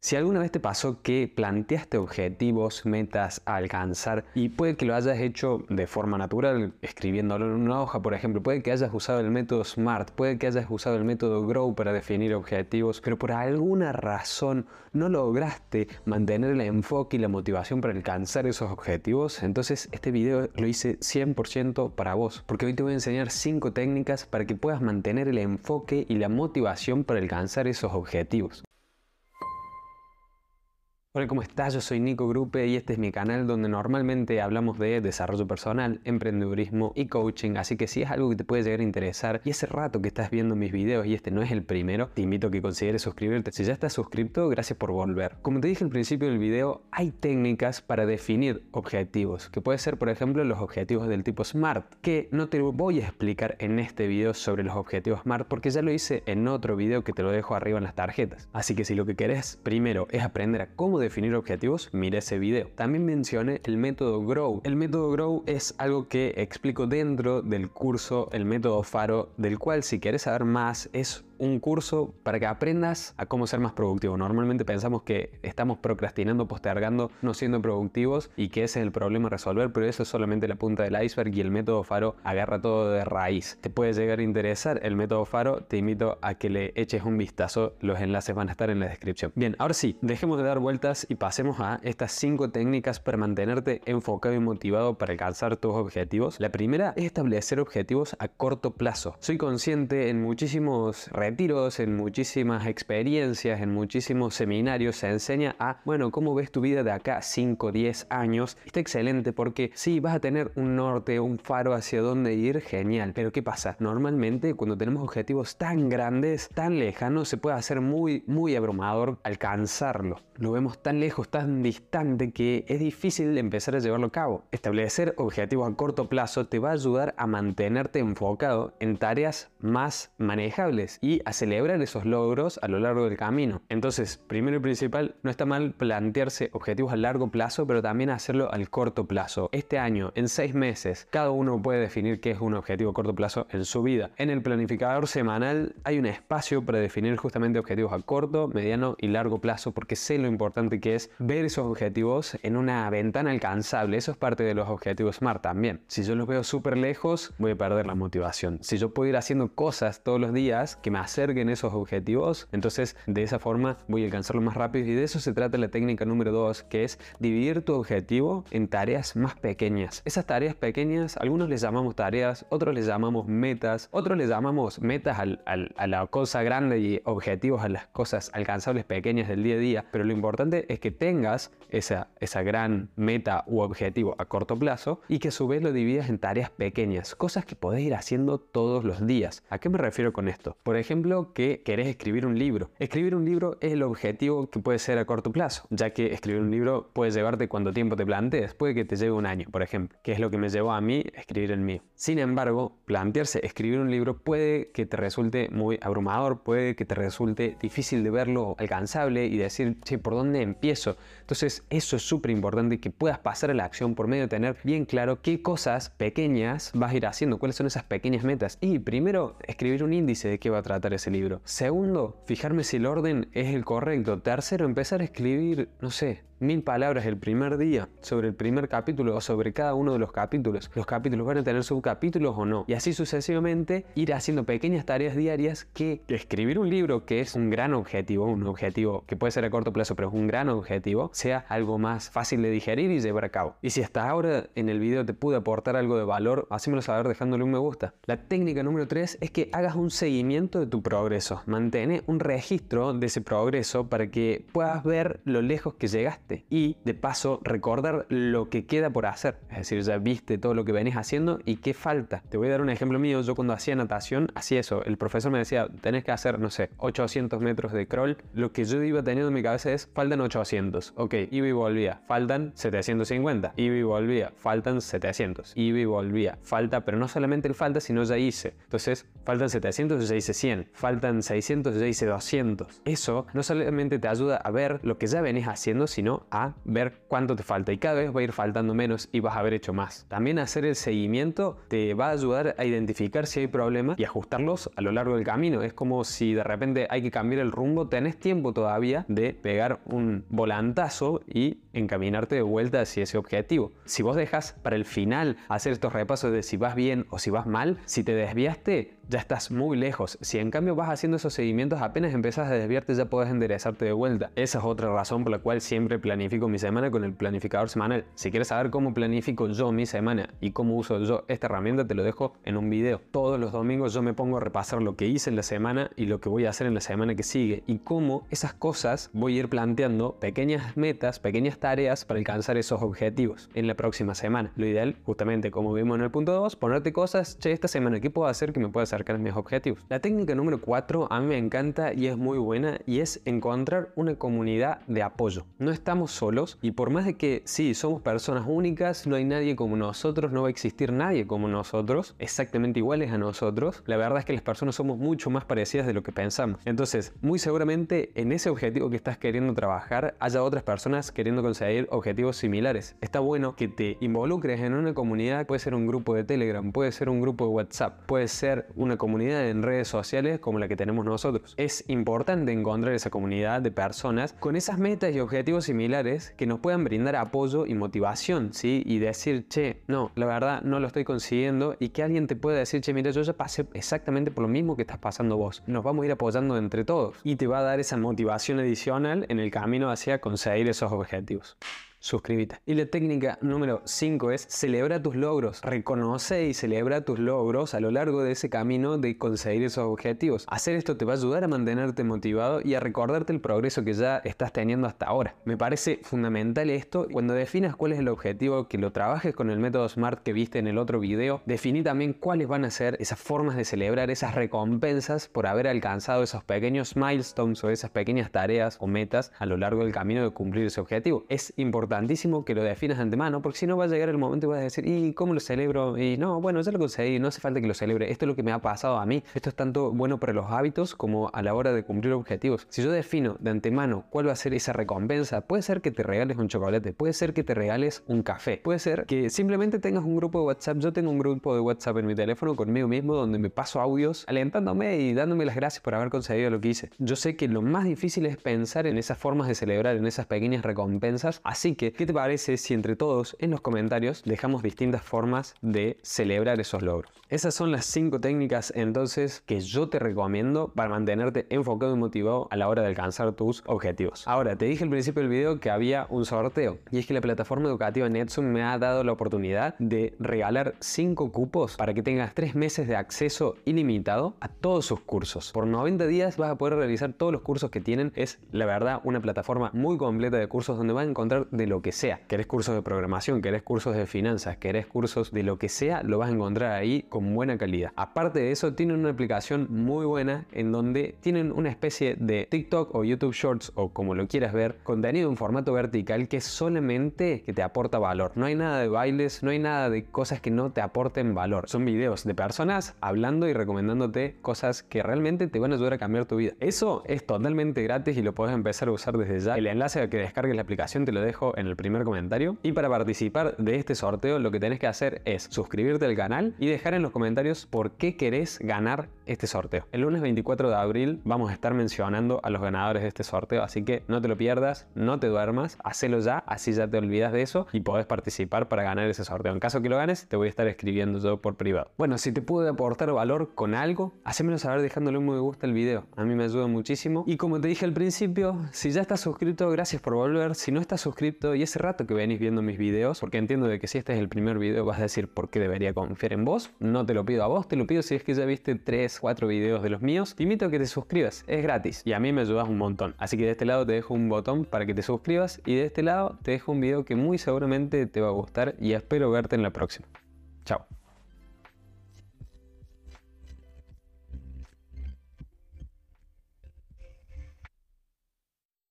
Si alguna vez te pasó que planteaste objetivos, metas a alcanzar y puede que lo hayas hecho de forma natural, escribiéndolo en una hoja, por ejemplo, puede que hayas usado el método SMART, puede que hayas usado el método GROW para definir objetivos, pero por alguna razón no lograste mantener el enfoque y la motivación para alcanzar esos objetivos, entonces este video lo hice 100% para vos, porque hoy te voy a enseñar 5 técnicas para que puedas mantener el enfoque y la motivación para alcanzar esos objetivos. Hola, ¿cómo estás? Yo soy Nico Grupe y este es mi canal donde normalmente hablamos de desarrollo personal, emprendedurismo y coaching, así que si es algo que te puede llegar a interesar y ese rato que estás viendo mis videos y este no es el primero, te invito a que consideres suscribirte. Si ya estás suscrito, gracias por volver. Como te dije al principio del video, hay técnicas para definir objetivos, que puede ser por ejemplo los objetivos del tipo SMART, que no te voy a explicar en este video sobre los objetivos SMART porque ya lo hice en otro video que te lo dejo arriba en las tarjetas. Así que si lo que querés primero es aprender a cómo definir objetivos, mira ese video. También mencioné el método GROW. El método GROW es algo que explico dentro del curso, el método FARO, del cual si quieres saber más es un curso para que aprendas a cómo ser más productivo. Normalmente pensamos que estamos procrastinando, postergando, no siendo productivos y que ese es el problema a resolver, pero eso es solamente la punta del iceberg y el método Faro agarra todo de raíz. Te puede llegar a interesar el método Faro, te invito a que le eches un vistazo, los enlaces van a estar en la descripción. Bien, ahora sí, dejemos de dar vueltas y pasemos a estas cinco técnicas para mantenerte enfocado y motivado para alcanzar tus objetivos. La primera es establecer objetivos a corto plazo. Soy consciente en muchísimos retiros, en muchísimas experiencias, en muchísimos seminarios se enseña a, bueno, cómo ves tu vida de acá 5, 10 años. Está excelente porque sí, vas a tener un norte, un faro hacia dónde ir, genial. Pero ¿qué pasa? Normalmente cuando tenemos objetivos tan grandes, tan lejanos, se puede hacer muy, muy abrumador alcanzarlo. Lo vemos tan lejos, tan distante que es difícil empezar a llevarlo a cabo. Establecer objetivos a corto plazo te va a ayudar a mantenerte enfocado en tareas más manejables y a celebrar esos logros a lo largo del camino. Entonces, primero y principal, no está mal plantearse objetivos a largo plazo, pero también hacerlo al corto plazo. Este año, en seis meses, cada uno puede definir qué es un objetivo a corto plazo en su vida. En el planificador semanal hay un espacio para definir justamente objetivos a corto, mediano y largo plazo, porque sé lo importante que es ver esos objetivos en una ventana alcanzable. Eso es parte de los objetivos SMART también. Si yo los veo súper lejos, voy a perder la motivación. Si yo puedo ir haciendo cosas todos los días que me acerquen esos objetivos, entonces de esa forma voy a alcanzarlo más rápido y de eso se trata la técnica número 2, que es dividir tu objetivo en tareas más pequeñas. Esas tareas pequeñas, algunos les llamamos tareas, otros les llamamos metas, otros les llamamos metas a la cosa grande y objetivos a las cosas alcanzables pequeñas del día a día, pero lo importante es que tengas esa, esa gran meta u objetivo a corto plazo y que a su vez lo dividas en tareas pequeñas, cosas que podés ir haciendo todos los días. ¿A qué me refiero con esto? Por ejemplo, que querés escribir un libro. Escribir un libro es el objetivo que puede ser a corto plazo, ya que escribir un libro puede llevarte cuánto tiempo te plantees, puede que te lleve un año, por ejemplo, que es lo que me llevó a mí escribir el mío. Sin embargo, plantearse escribir un libro puede que te resulte muy abrumador, puede que te resulte difícil de verlo alcanzable y decir, che, ¿por dónde empiezo? Entonces, eso es súper importante que puedas pasar a la acción por medio de tener bien claro qué cosas pequeñas vas a ir haciendo, cuáles son esas pequeñas metas. Y primero, escribir un índice de qué va a tratar ese libro. Segundo, fijarme si el orden es el correcto. Tercero, empezar a escribir, no sé, mil palabras el primer día sobre el primer capítulo o sobre cada uno de los capítulos. Los capítulos van a tener subcapítulos o no. Y así sucesivamente ir haciendo pequeñas tareas diarias que escribir un libro que es un gran objetivo, un objetivo que puede ser a corto plazo, pero es un gran objetivo, sea algo más fácil de digerir y llevar a cabo. Y si hasta ahora en el video te pude aportar algo de valor, hacémelo saber dejándole un me gusta. La técnica número 3 es que hagas un seguimiento de tu progreso. Mantén un registro de ese progreso para que puedas ver lo lejos que llegaste y de paso recordar lo que queda por hacer. Es decir, ya viste todo lo que venís haciendo y qué falta. Te voy a dar un ejemplo mío. Yo cuando hacía natación hacía eso. El profesor me decía, tenés que hacer, no sé, 800 metros de crawl. Lo que yo iba teniendo en mi cabeza es, faltan 800. Ok, iba y volvía. Faltan 750. Iba y volvía. Faltan 700. Iba y volvía. Falta, pero no solamente el falta, sino ya hice. Entonces, faltan 700 y ya hice 100. 100, faltan 600, ya hice 200. Eso no solamente te ayuda a ver lo que ya venís haciendo, sino a ver cuánto te falta y cada vez va a ir faltando menos y vas a haber hecho más. También hacer el seguimiento te va a ayudar a identificar si hay problemas y ajustarlos a lo largo del camino. Es como si de repente hay que cambiar el rumbo, tenés tiempo todavía de pegar un volantazo y encaminarte de vuelta hacia ese objetivo. Si vos dejas para el final hacer estos repasos de si vas bien o si vas mal, si te desviaste, ya estás muy lejos. Si en cambio vas haciendo esos seguimientos, apenas empezás a desviarte, ya puedes enderezarte de vuelta. Esa es otra razón por la cual siempre planifico mi semana con el planificador semanal. Si quieres saber cómo planifico yo mi semana y cómo uso yo esta herramienta, te lo dejo en un video. Todos los domingos yo me pongo a repasar lo que hice en la semana y lo que voy a hacer en la semana que sigue y cómo esas cosas voy a ir planteando pequeñas metas, pequeñas tareas para alcanzar esos objetivos en la próxima semana. Lo ideal, justamente como vimos en el punto 2, ponerte cosas, che, esta semana, ¿qué puedo hacer que me pueda hacer mis objetivos. La técnica número 4 a mí me encanta y es muy buena y es encontrar una comunidad de apoyo. No estamos solos y por más de que sí, somos personas únicas, no hay nadie como nosotros, no va a existir nadie como nosotros, exactamente iguales a nosotros, la verdad es que las personas somos mucho más parecidas de lo que pensamos. Entonces, muy seguramente en ese objetivo que estás queriendo trabajar haya otras personas queriendo conseguir objetivos similares. Está bueno que te involucres en una comunidad, puede ser un grupo de Telegram, puede ser un grupo de WhatsApp, puede ser una comunidad en redes sociales como la que tenemos nosotros. Es importante encontrar esa comunidad de personas con esas metas y objetivos similares que nos puedan brindar apoyo y motivación, ¿sí? Y decir, che, no, la verdad no lo estoy consiguiendo y que alguien te pueda decir, che, mira, yo ya pasé exactamente por lo mismo que estás pasando vos. Nos vamos a ir apoyando entre todos y te va a dar esa motivación adicional en el camino hacia conseguir esos objetivos amigos. Suscríbete. Y la técnica número 5 es celebra tus logros. Reconoce y celebra tus logros a lo largo de ese camino de conseguir esos objetivos. Hacer esto te va a ayudar a mantenerte motivado y a recordarte el progreso que ya estás teniendo hasta ahora. Me parece fundamental esto. Cuando definas cuál es el objetivo, que lo trabajes con el método SMART que viste en el otro video, definí también cuáles van a ser esas formas de celebrar esas recompensas por haber alcanzado esos pequeños milestones o esas pequeñas tareas o metas a lo largo del camino de cumplir ese objetivo. Es importante importantísimo que lo definas de antemano, porque si no va a llegar el momento y vas a decir, ¿y cómo lo celebro? Y no, bueno, ya lo conseguí, no hace falta que lo celebre. Esto es lo que me ha pasado a mí. Esto es tanto bueno para los hábitos como a la hora de cumplir objetivos. Si yo defino de antemano cuál va a ser esa recompensa, puede ser que te regales un chocolate, puede ser que te regales un café, puede ser que simplemente tengas un grupo de WhatsApp. Yo tengo un grupo de WhatsApp en mi teléfono conmigo mismo donde me paso audios alentándome y dándome las gracias por haber conseguido lo que hice. Yo sé que lo más difícil es pensar en esas formas de celebrar, en esas pequeñas recompensas, así ¿qué te parece si entre todos en los comentarios dejamos distintas formas de celebrar esos logros? Esas son las cinco técnicas entonces que yo te recomiendo para mantenerte enfocado y motivado a la hora de alcanzar tus objetivos. Ahora, te dije al principio del video que había un sorteo y es que la plataforma educativa Netsum me ha dado la oportunidad de regalar 5 cupos para que tengas 3 meses de acceso ilimitado a todos sus cursos. Por 90 días vas a poder realizar todos los cursos que tienen. Es la verdad una plataforma muy completa de cursos donde vas a encontrar de lo que sea. Querés cursos de programación, querés cursos de finanzas, querés cursos de lo que sea, lo vas a encontrar ahí con buena calidad. Aparte de eso, tienen una aplicación muy buena en donde tienen una especie de TikTok o YouTube Shorts o como lo quieras ver, contenido en formato vertical que solamente que te aporta valor. No hay nada de bailes, no hay nada de cosas que no te aporten valor. Son videos de personas hablando y recomendándote cosas que realmente te van a ayudar a cambiar tu vida. Eso es totalmente gratis y lo puedes empezar a usar desde ya. El enlace a que descargues la aplicación te lo dejo en el primer comentario. Y para participar de este sorteo lo que tenés que hacer es suscribirte al canal y dejar en los comentarios por qué querés ganar este sorteo. El lunes 24 de abril vamos a estar mencionando a los ganadores de este sorteo, así que no te lo pierdas, no te duermas, hacelo ya, así ya te olvidas de eso y podés participar para ganar ese sorteo. En caso que lo ganes, te voy a estar escribiendo yo por privado. Bueno, si te pude aportar valor con algo, hacémelo saber dejándole un me gusta al video. A mí me ayuda muchísimo. Y como te dije al principio, si ya estás suscrito, gracias por volver. Si no estás suscrito y ese rato que venís viendo mis videos, porque entiendo de que si este es el primer video vas a decir por qué debería confiar en vos, no te lo pido a vos, te lo pido si es que ya viste 3, 4 videos de los míos, te invito a que te suscribas, es gratis y a mí me ayudas un montón. Así que de este lado te dejo un botón para que te suscribas y de este lado te dejo un video que muy seguramente te va a gustar y espero verte en la próxima. Chao.